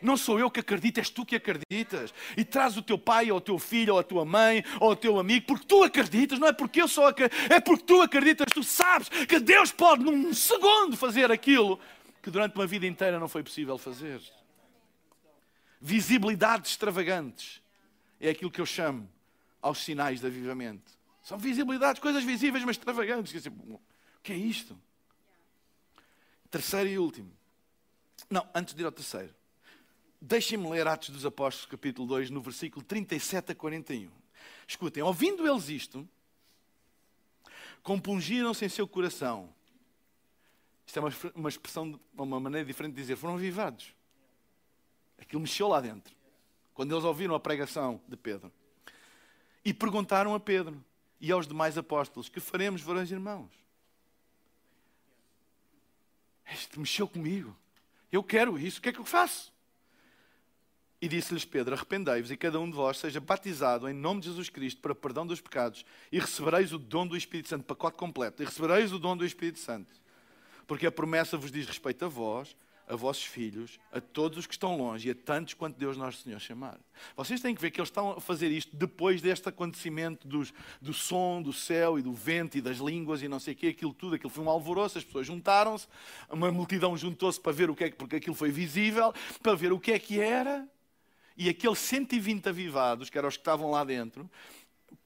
Não sou eu que acredito, és tu que acreditas. E traz o teu pai, ou o teu filho, ou a tua mãe, ou o teu amigo, porque tu acreditas, não é porque eu sou é porque tu acreditas, tu sabes que Deus pode num segundo fazer aquilo que durante uma vida inteira não foi possível fazer. Visibilidades extravagantes é aquilo que eu chamo aos sinais de avivamento. São visibilidades, coisas visíveis, mas extravagantes. O que é isto? Terceiro e último. Não, antes de ir ao terceiro. Deixem-me ler Atos dos Apóstolos, capítulo 2, no versículo 37 a 41. Escutem, ouvindo eles isto, compungiram-se em seu coração. Isto é uma, uma expressão, uma maneira diferente de dizer, foram avivados. Aquilo mexeu lá dentro. Quando eles ouviram a pregação de Pedro. E perguntaram a Pedro e aos demais apóstolos: Que faremos, varões irmãos? Isto mexeu comigo. Eu quero isso. O que é que eu faço? E disse-lhes Pedro: Arrependei-vos e cada um de vós seja batizado em nome de Jesus Cristo para perdão dos pecados e recebereis o dom do Espírito Santo, pacote completo, e recebereis o dom do Espírito Santo. Porque a promessa vos diz respeito a vós, a vossos filhos, a todos os que estão longe e a tantos quanto Deus Nosso Senhor chamar. Vocês têm que ver que eles estão a fazer isto depois deste acontecimento dos, do som, do céu e do vento e das línguas e não sei o quê, aquilo tudo, aquilo foi um alvoroço, as pessoas juntaram-se, uma multidão juntou-se para ver o que é que, porque aquilo foi visível, para ver o que é que era. E aqueles 120 avivados, que eram os que estavam lá dentro,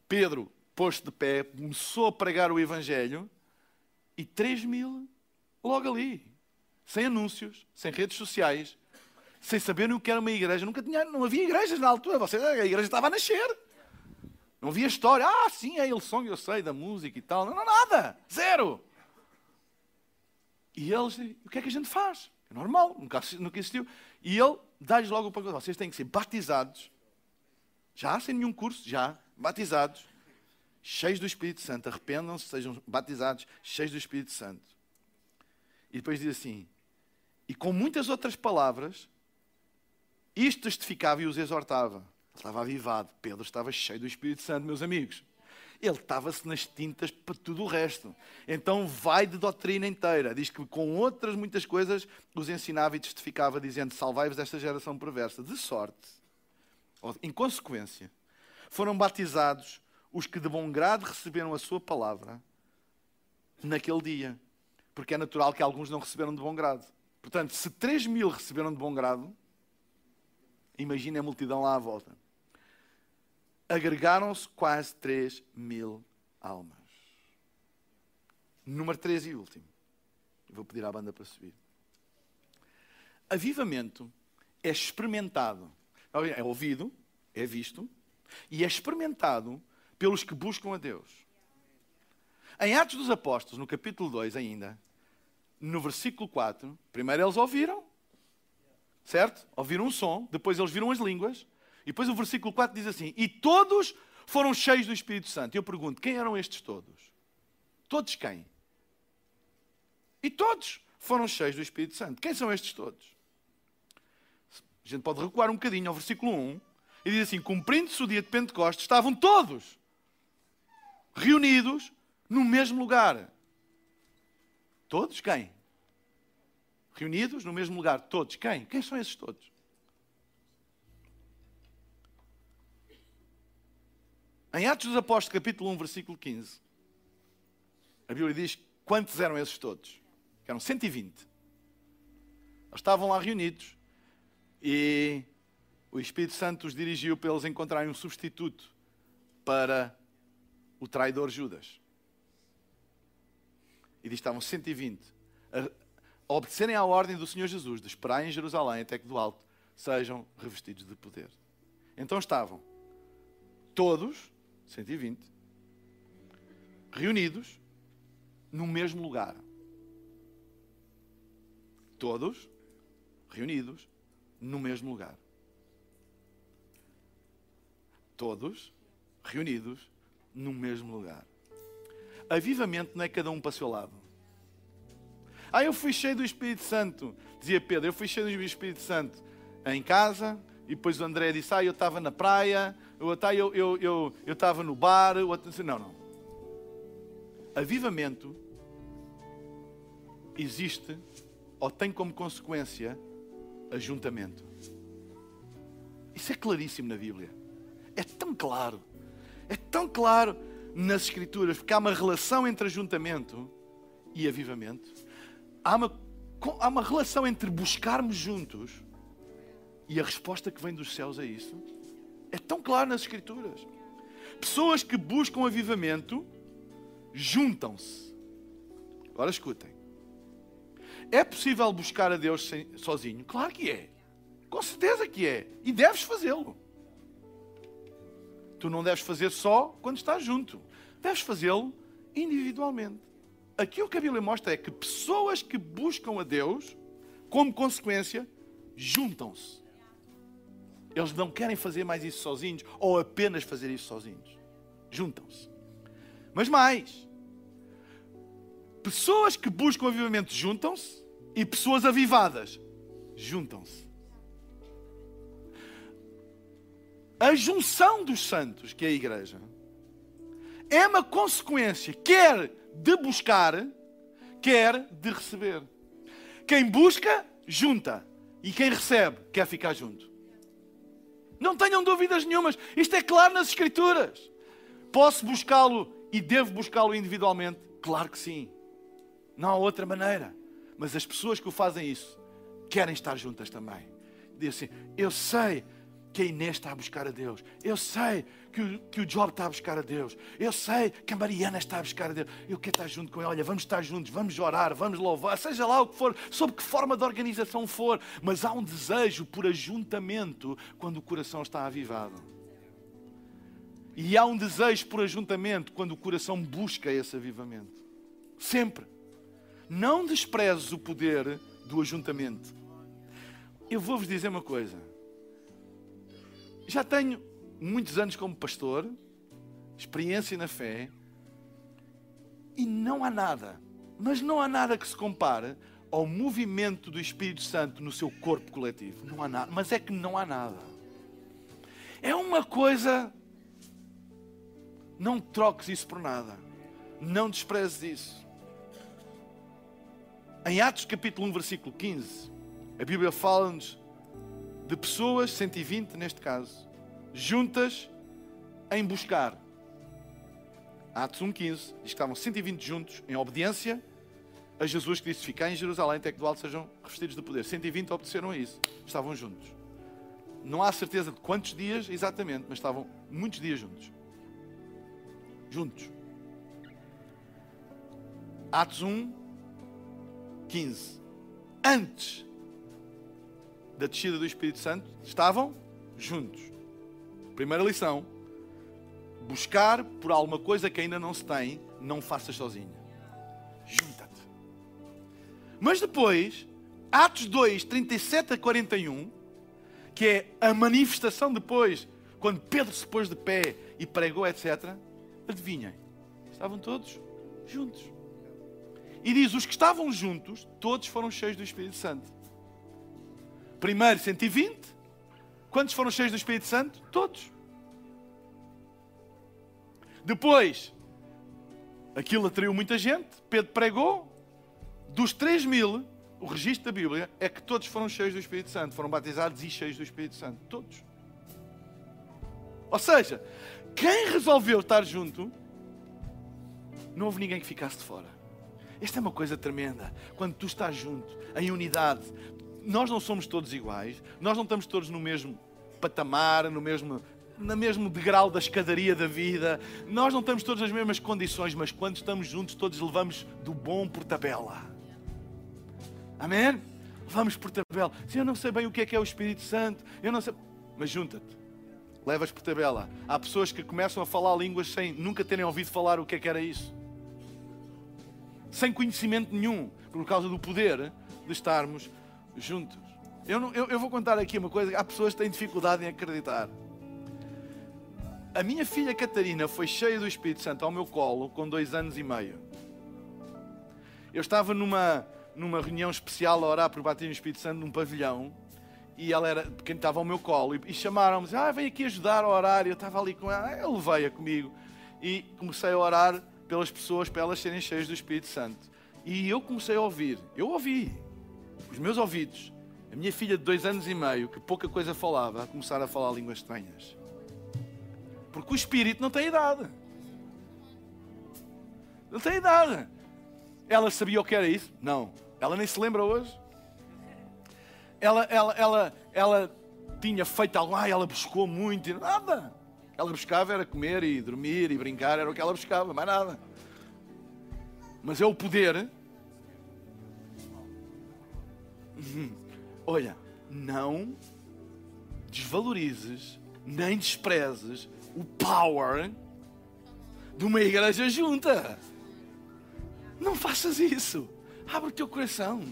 Pedro, posto de pé, começou a pregar o Evangelho e 3 mil logo ali, sem anúncios, sem redes sociais, sem saberem o que era uma igreja. Nunca tinha, não havia igrejas na altura, você, a igreja estava a nascer. Não havia história. Ah, sim, é Ilson, eu sei, da música e tal. Não, não, nada. Zero. E eles, o que é que a gente faz? É normal, nunca, nunca existiu. E ele dá-lhes logo o pacote. Vocês têm que ser batizados, já sem nenhum curso, já, batizados, cheios do Espírito Santo. Arrependam-se, sejam batizados, cheios do Espírito Santo. E depois diz assim: e com muitas outras palavras, isto testificava e os exortava. Estava avivado. Pedro estava cheio do Espírito Santo, meus amigos ele estava-se nas tintas para tudo o resto. Então vai de doutrina inteira. Diz que com outras muitas coisas os ensinava e testificava, dizendo: Salvai-vos desta geração perversa. De sorte, em consequência, foram batizados os que de bom grado receberam a sua palavra naquele dia. Porque é natural que alguns não receberam de bom grado. Portanto, se 3 mil receberam de bom grado, imagine a multidão lá à volta agregaram-se quase 3 mil almas. Número 3 e último. Vou pedir à banda para subir. Avivamento é experimentado, é ouvido, é visto e é experimentado pelos que buscam a Deus. Em Atos dos Apóstolos, no capítulo 2 ainda, no versículo 4, primeiro eles ouviram, certo? Ouviram um som, depois eles viram as línguas, e depois o versículo 4 diz assim: E todos foram cheios do Espírito Santo. Eu pergunto: quem eram estes todos? Todos quem? E todos foram cheios do Espírito Santo. Quem são estes todos? A gente pode recuar um bocadinho ao versículo 1 e diz assim: Cumprindo-se o dia de Pentecostes, estavam todos reunidos no mesmo lugar. Todos quem? Reunidos no mesmo lugar. Todos quem? Quem são esses todos? Em Atos dos Apóstolos, capítulo 1, versículo 15, a Bíblia diz quantos eram esses todos? Eram 120. Eles estavam lá reunidos e o Espírito Santo os dirigiu para eles encontrarem um substituto para o traidor Judas. E diz que estavam 120 a, a obedecerem à ordem do Senhor Jesus de esperar em Jerusalém até que do alto sejam revestidos de poder. Então estavam todos 120, reunidos no mesmo lugar. Todos reunidos no mesmo lugar. Todos reunidos no mesmo lugar. Avivamento não é cada um para o seu lado. Ah, eu fui cheio do Espírito Santo, dizia Pedro, eu fui cheio do Espírito Santo em casa, e depois o André disse, ah, eu estava na praia, eu estava eu, eu, eu, estava no bar, o outro não, não. Avivamento existe ou tem como consequência ajuntamento. Isso é claríssimo na Bíblia. É tão claro. É tão claro nas Escrituras, porque há uma relação entre ajuntamento e avivamento. Há uma, há uma relação entre buscarmos juntos e a resposta que vem dos céus a isso. É tão claro nas Escrituras. Pessoas que buscam avivamento juntam-se. Agora escutem. É possível buscar a Deus sem, sozinho? Claro que é. Com certeza que é. E deves fazê-lo. Tu não deves fazer só quando estás junto. Deves fazê-lo individualmente. Aqui o que a Bíblia mostra é que pessoas que buscam a Deus, como consequência, juntam-se. Eles não querem fazer mais isso sozinhos ou apenas fazer isso sozinhos. Juntam-se. Mas mais, Pessoas que buscam avivamento juntam-se e pessoas avivadas juntam-se. A junção dos santos, que é a igreja, é uma consequência, quer de buscar, quer de receber. Quem busca, junta. E quem recebe, quer ficar junto. Não tenham dúvidas nenhumas. Isto é claro nas Escrituras. Posso buscá-lo e devo buscá-lo individualmente? Claro que sim. Não há outra maneira. Mas as pessoas que o fazem isso querem estar juntas também. Dizem assim: Eu sei que a Inês está a buscar a Deus. Eu sei que o, que o Job está a buscar a Deus. Eu sei que a Mariana está a buscar a Deus. Eu quero estar junto com ela. Olha, vamos estar juntos, vamos orar, vamos louvar, seja lá o que for, sob que forma de organização for. Mas há um desejo por ajuntamento quando o coração está avivado. E há um desejo por ajuntamento quando o coração busca esse avivamento. Sempre não desprezes o poder do ajuntamento. Eu vou-vos dizer uma coisa. Já tenho muitos anos como pastor, experiência na fé, e não há nada, mas não há nada que se compare ao movimento do Espírito Santo no seu corpo coletivo. Não há nada, mas é que não há nada. É uma coisa. Não troques isso por nada. Não desprezes isso. Em Atos capítulo 1, versículo 15, a Bíblia fala-nos de pessoas, 120 neste caso, juntas em buscar. Atos 1,15 diz que estavam 120 juntos em obediência a Jesus que disse: Ficai em Jerusalém até que do alto sejam revestidos de poder. 120 obedeceram a isso, estavam juntos. Não há certeza de quantos dias exatamente, mas estavam muitos dias juntos. Juntos. Atos 1, 15. Antes da descida do Espírito Santo, estavam juntos. Primeira lição: buscar por alguma coisa que ainda não se tem, não faças sozinho. Junta-te. Mas depois, Atos 2, 37 a 41, que é a manifestação depois, quando Pedro se pôs de pé e pregou, etc. Adivinhem, estavam todos juntos. E diz: os que estavam juntos, todos foram cheios do Espírito Santo. Primeiro, 120. Quantos foram cheios do Espírito Santo? Todos. Depois, aquilo atraiu muita gente. Pedro pregou. Dos 3 mil, o registro da Bíblia é que todos foram cheios do Espírito Santo. Foram batizados e cheios do Espírito Santo. Todos. Ou seja, quem resolveu estar junto, não houve ninguém que ficasse de fora. Esta é uma coisa tremenda. Quando tu estás junto, em unidade, nós não somos todos iguais, nós não estamos todos no mesmo patamar, no mesmo, no mesmo degrau da escadaria da vida, nós não estamos todos nas mesmas condições, mas quando estamos juntos, todos levamos do bom por tabela. Amém? Vamos por tabela. Se eu não sei bem o que é que é o Espírito Santo, eu não sei. Mas junta-te. Levas por tabela. Há pessoas que começam a falar línguas sem nunca terem ouvido falar o que é que era isso sem conhecimento nenhum, por causa do poder de estarmos juntos. Eu, não, eu, eu vou contar aqui uma coisa: há pessoas que têm dificuldade em acreditar. A minha filha Catarina foi cheia do Espírito Santo ao meu colo com dois anos e meio. Eu estava numa, numa reunião especial a orar por bater no Espírito Santo num pavilhão e ela era quem estava ao meu colo e, e chamaram-me, ah, vem aqui ajudar a orar. E eu estava ali com ela, eu levei-a comigo e comecei a orar pelas pessoas para elas serem cheias do Espírito Santo. E eu comecei a ouvir, eu ouvi, os meus ouvidos, a minha filha de dois anos e meio, que pouca coisa falava, a começar a falar línguas estranhas. Porque o Espírito não tem idade. Não tem idade. Ela sabia o que era isso? Não. Ela nem se lembra hoje. Ela, ela, ela, ela tinha feito algo, ah, ela buscou muito. Nada. Ela buscava era comer e dormir e brincar, era o que ela buscava, mais nada. Mas é o poder. Olha, não desvalorizes nem desprezes o power de uma igreja junta. Não faças isso. Abre o teu coração.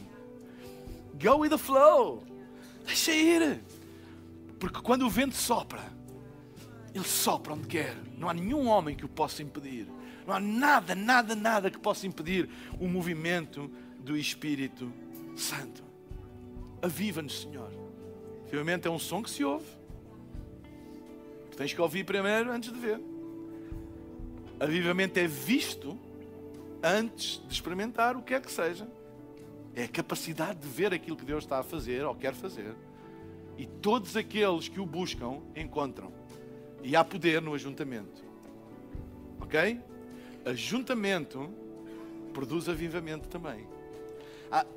Go with the flow. Deixa ir. Porque quando o vento sopra, ele sopra onde quer. Não há nenhum homem que o possa impedir. Não há nada, nada, nada que possa impedir o movimento do Espírito Santo. Aviva-nos, Senhor. Obviamente é um som que se ouve. Tens que ouvir primeiro antes de ver. Avivamento é visto antes de experimentar o que é que seja. É a capacidade de ver aquilo que Deus está a fazer ou quer fazer. E todos aqueles que o buscam encontram. E há poder no ajuntamento. Ok? Ajuntamento produz avivamento também.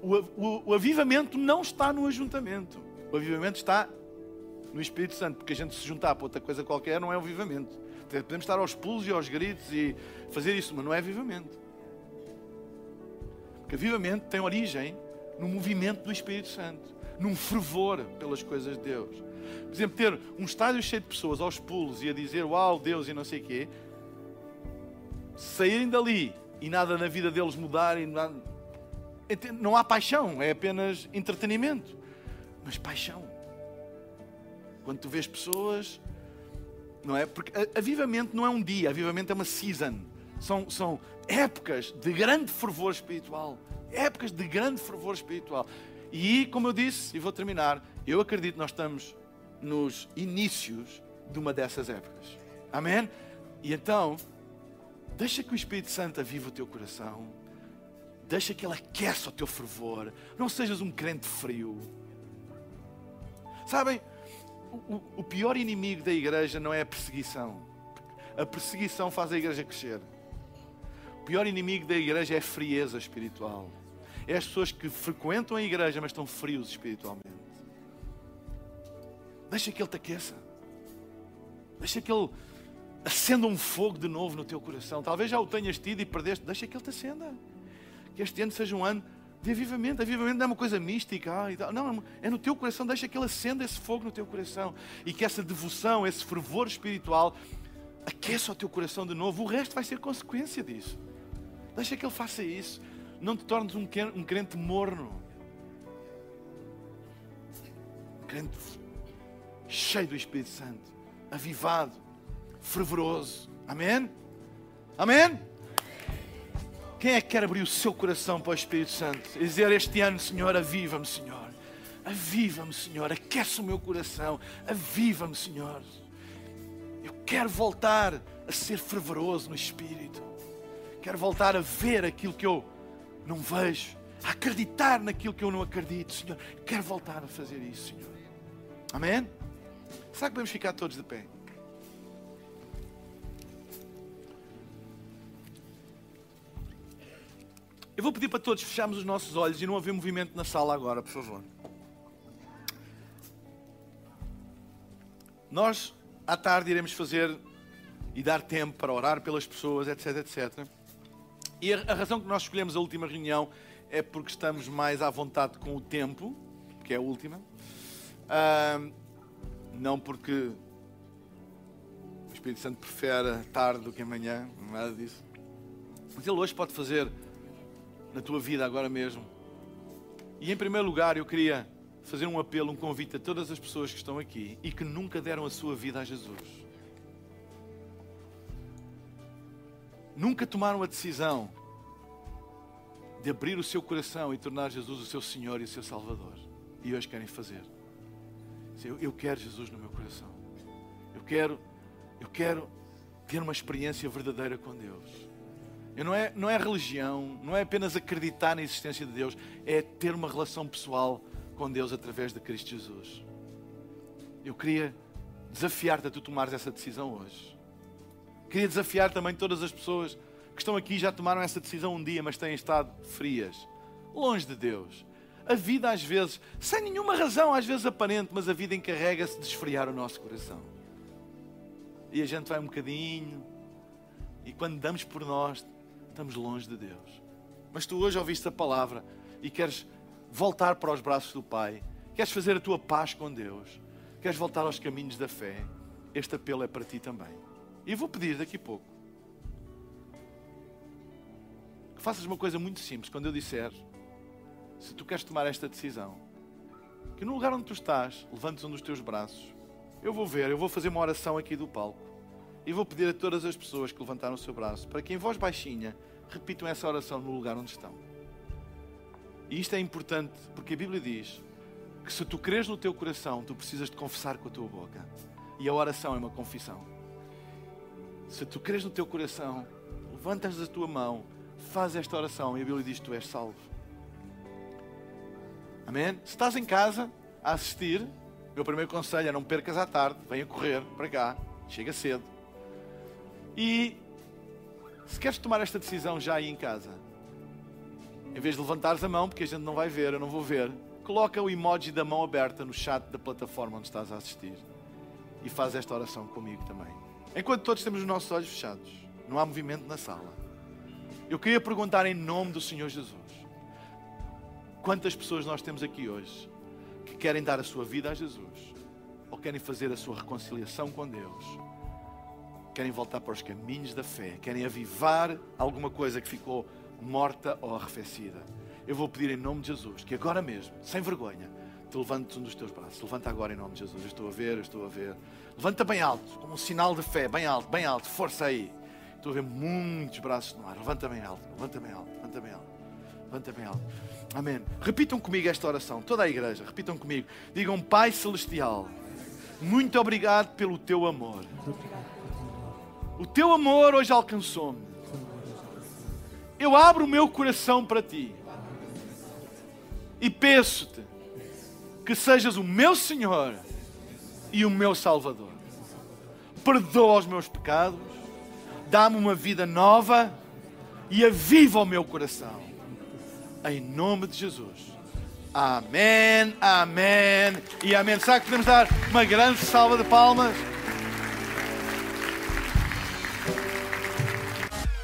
O, o, o avivamento não está no ajuntamento. O avivamento está no Espírito Santo, porque a gente se juntar para outra coisa qualquer não é avivamento. Podemos estar aos pulos e aos gritos e fazer isso, mas não é avivamento. Porque avivamento tem origem no movimento do Espírito Santo, num fervor pelas coisas de Deus. Por exemplo, ter um estádio cheio de pessoas aos pulos e a dizer uau, Deus e não sei o quê, saírem dali e nada na vida deles mudar, e não há paixão, é apenas entretenimento. Mas paixão quando tu vês pessoas, não é? Porque avivamento não é um dia, avivamento é uma season. São, são épocas de grande fervor espiritual. Épocas de grande fervor espiritual. E, como eu disse, e vou terminar, eu acredito que nós estamos nos inícios de uma dessas épocas. Amém? E então, deixa que o Espírito Santo aviva o teu coração. Deixa que ele aqueça o teu fervor. Não sejas um crente frio. Sabem, o, o pior inimigo da igreja não é a perseguição. A perseguição faz a igreja crescer. O pior inimigo da igreja é a frieza espiritual. É as pessoas que frequentam a igreja, mas estão frios espiritualmente. Deixa que Ele te aqueça. Deixa que Ele acenda um fogo de novo no teu coração. Talvez já o tenhas tido e perdeste. Deixa que Ele te acenda. Que este ano seja um ano de avivamento. Avivamento não é uma coisa mística. não, é no teu coração. Deixa que ele acenda esse fogo no teu coração. E que essa devoção, esse fervor espiritual aqueça o teu coração de novo. O resto vai ser consequência disso. Deixa que ele faça isso. Não te tornes um, um crente morno. Um crente cheio do Espírito Santo. Avivado. Fervoroso. Amém? Amém? Quem é que quer abrir o seu coração para o Espírito Santo? E dizer este ano, Senhor, aviva-me, Senhor. Aviva-me, Senhor. Aquece o meu coração. Aviva-me, Senhor. Eu quero voltar a ser fervoroso no Espírito. Quero voltar a ver aquilo que eu não vejo. A acreditar naquilo que eu não acredito, Senhor. Quero voltar a fazer isso, Senhor. Amém? Será que podemos ficar todos de pé? Eu vou pedir para todos fecharmos os nossos olhos e não haver movimento na sala agora, por favor. Nós, à tarde, iremos fazer e dar tempo para orar pelas pessoas, etc, etc. E a, razão que nós escolhemos a última reunião é porque estamos mais à vontade com o tempo, que é a última. Não porque o Espírito Santo prefere tarde do que amanhã, nada disso. Mas ele hoje pode fazer na tua vida agora mesmo. E em primeiro lugar, eu queria fazer um apelo, um convite a todas as pessoas que estão aqui e que nunca deram a sua vida a Jesus. Nunca tomaram a decisão de abrir o seu coração e tornar Jesus o seu Senhor e o seu Salvador. E hoje querem fazer. Eu, eu quero Jesus no meu coração. Eu quero, eu quero ter uma experiência verdadeira com Deus. Não, é, não é religião, não é apenas acreditar na existência de Deus, é ter uma relação pessoal com Deus através de Cristo Jesus. Eu queria desafiar-te a tu tomares essa decisão hoje. Queria desafiar também todas as pessoas que estão aqui já tomaram essa decisão um dia, mas têm estado frias, longe de Deus. A vida, às vezes, sem nenhuma razão, às vezes aparente, mas a vida encarrega-se de esfriar o nosso coração. E a gente vai um bocadinho, e quando damos por nós, estamos longe de Deus. Mas tu hoje ouviste a palavra e queres voltar para os braços do Pai, queres fazer a tua paz com Deus, queres voltar aos caminhos da fé, este apelo é para ti também. E vou pedir daqui a pouco que faças uma coisa muito simples. Quando eu disser, se tu queres tomar esta decisão, que no lugar onde tu estás, levantes um dos teus braços. Eu vou ver, eu vou fazer uma oração aqui do palco. E vou pedir a todas as pessoas que levantaram o seu braço, para que em voz baixinha repitam essa oração no lugar onde estão. E isto é importante porque a Bíblia diz que se tu creres no teu coração, tu precisas de confessar com a tua boca. E a oração é uma confissão. Se tu creres no teu coração, levantas a tua mão faz esta oração e a Bíblia diz que tu és salvo. Amém? Se estás em casa a assistir, meu primeiro conselho é não percas à tarde, venha correr para cá, chega cedo. E se queres tomar esta decisão já aí em casa, em vez de levantares a mão, porque a gente não vai ver, eu não vou ver, coloca o emoji da mão aberta no chat da plataforma onde estás a assistir e faz esta oração comigo também. Enquanto todos temos os nossos olhos fechados, não há movimento na sala. Eu queria perguntar em nome do Senhor Jesus: quantas pessoas nós temos aqui hoje que querem dar a sua vida a Jesus ou querem fazer a sua reconciliação com Deus? Querem voltar para os caminhos da fé, querem avivar alguma coisa que ficou morta ou arrefecida. Eu vou pedir em nome de Jesus que agora mesmo, sem vergonha, te levantes um dos teus braços. Levanta agora em nome de Jesus. Eu estou a ver, eu estou a ver. Levanta bem alto, como um sinal de fé, bem alto, bem alto. Força aí. Estou a ver muitos braços no ar. Levanta bem alto, levanta bem alto, levanta bem alto. Levanta bem alto. Amém. Repitam comigo esta oração, toda a igreja, repitam comigo. Digam, Pai Celestial, muito obrigado pelo teu amor. O teu amor hoje alcançou-me. Eu abro o meu coração para ti. E peço-te que sejas o meu Senhor e o meu Salvador. Perdoa os meus pecados dá-me uma vida nova e aviva o meu coração. Em nome de Jesus. Amém, amém e amém. Será que podemos dar uma grande salva de palmas?